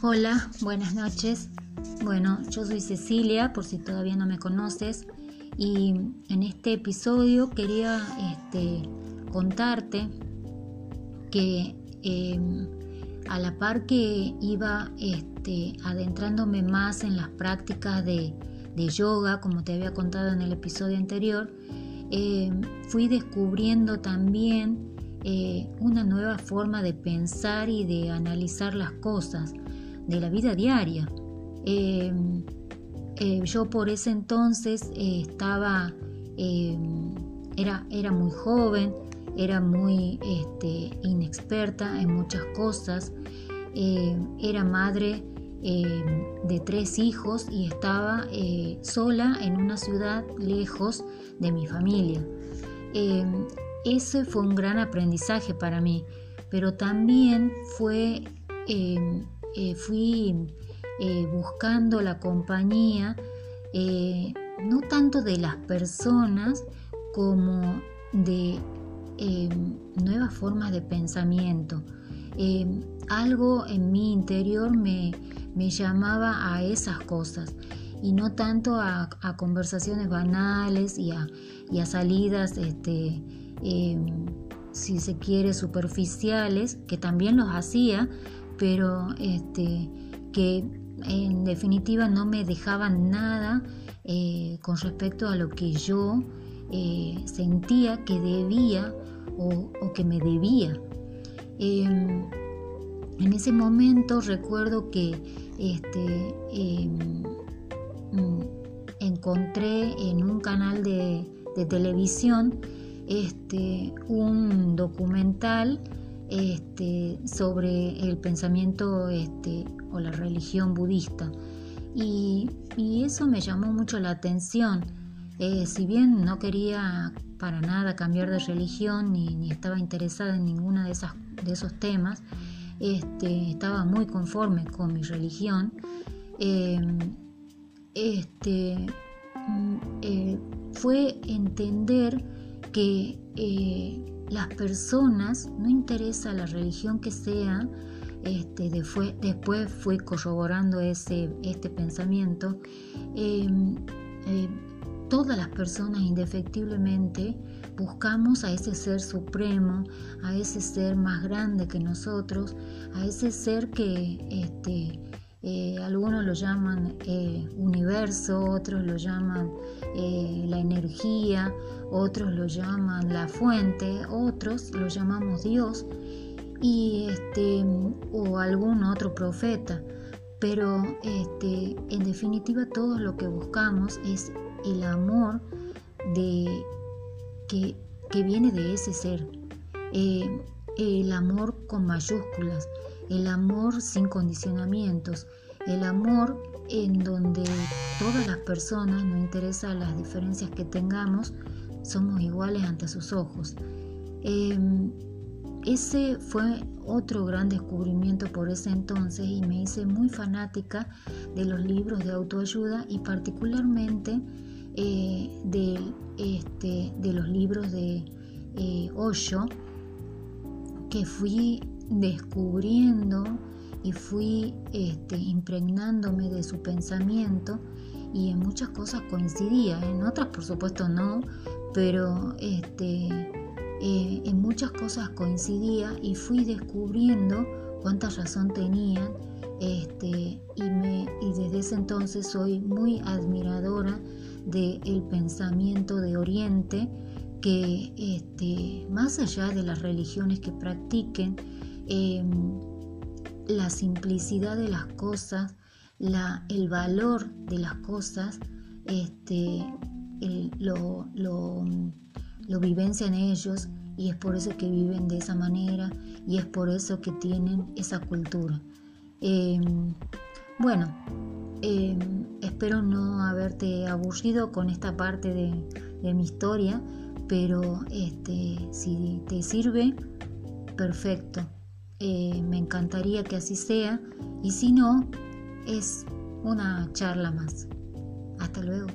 Hola, buenas noches. Bueno, yo soy Cecilia, por si todavía no me conoces, y en este episodio quería este, contarte que em, a la par que iba este, adentrándome más en las prácticas de, yoga, como te había contado en el episodio anterior, em, fui descubriendo también eh, una nueva forma de pensar y de analizar las cosas de la vida diaria. Em, eh, yo por ese entonces eh, estaba, era, era, muy joven, era muy este, inexperta en muchas cosas, era madre de tres hijos y estaba eh, sola en una ciudad lejos de mi familia. ese fue un gran aprendizaje para mí, pero también fue, fui eh, buscando la compañía, eh, no tanto de las personas como de nuevas formas de pensamiento. Algo en mi interior me, llamaba a esas cosas y no tanto a, conversaciones banales y a, salidas, este, si se quiere, superficiales, que también los hacía, pero este, que en definitiva no me dejaban nada eh, con respecto a lo que yo eh, sentía que debía o, que me debía. Em, en ese momento recuerdo que este, em, mm, encontré en un canal de, televisión este, un documental este, sobre el pensamiento este, o la religión budista. Y, eso me llamó mucho la atención. Eh, si bien no quería para nada cambiar de religión ni, estaba interesada en ninguna de, de esos temas, este, estaba muy conforme con mi religión. Em, mm, eh, fue entender que eh, las personas, no interesa la religión que sea, este, después, después fui corroborando ese, este pensamiento, em, eh, todas las personas indefectiblemente buscamos a ese ser supremo, a ese ser más grande que nosotros, a ese ser que este, eh, algunos lo llaman eh, universo, otros lo llaman la energía, otros lo llaman la fuente, otros lo llamamos Dios y este o algún otro profeta. Pero este en definitiva todo lo que buscamos es el amor de que, viene de ese ser. Eh, el amor con mayúsculas el amor sin condicionamientos el amor en donde todas las personas no interesa las diferencias que tengamos somos iguales ante sus ojos. Em, ese fue otro gran descubrimiento por ese entonces y me hice muy fanática de los libros de autoayuda y particularmente eh, de, este, de, los libros de eh, Osho que fui descubriendo y fui este, impregnándome de su pensamiento y en muchas cosas coincidía, en otras por supuesto no, pero este, eh, en muchas cosas coincidía y fui descubriendo cuánta razón tenían este, y, me, y desde ese entonces soy muy admiradora del pensamiento de Oriente que este, más allá de las religiones que practiquen, em, la simplicidad de las cosas, el valor de las cosas, este, lo, lo lo vivencian ellos y es por eso que viven de esa manera y es por eso que tienen esa cultura. Em, bueno, em, espero no haberte aburrido con esta parte de, mi historia, pero este, si te sirve, perfecto. Eh, me encantaría que así sea y si no, es una charla más. Hasta luego.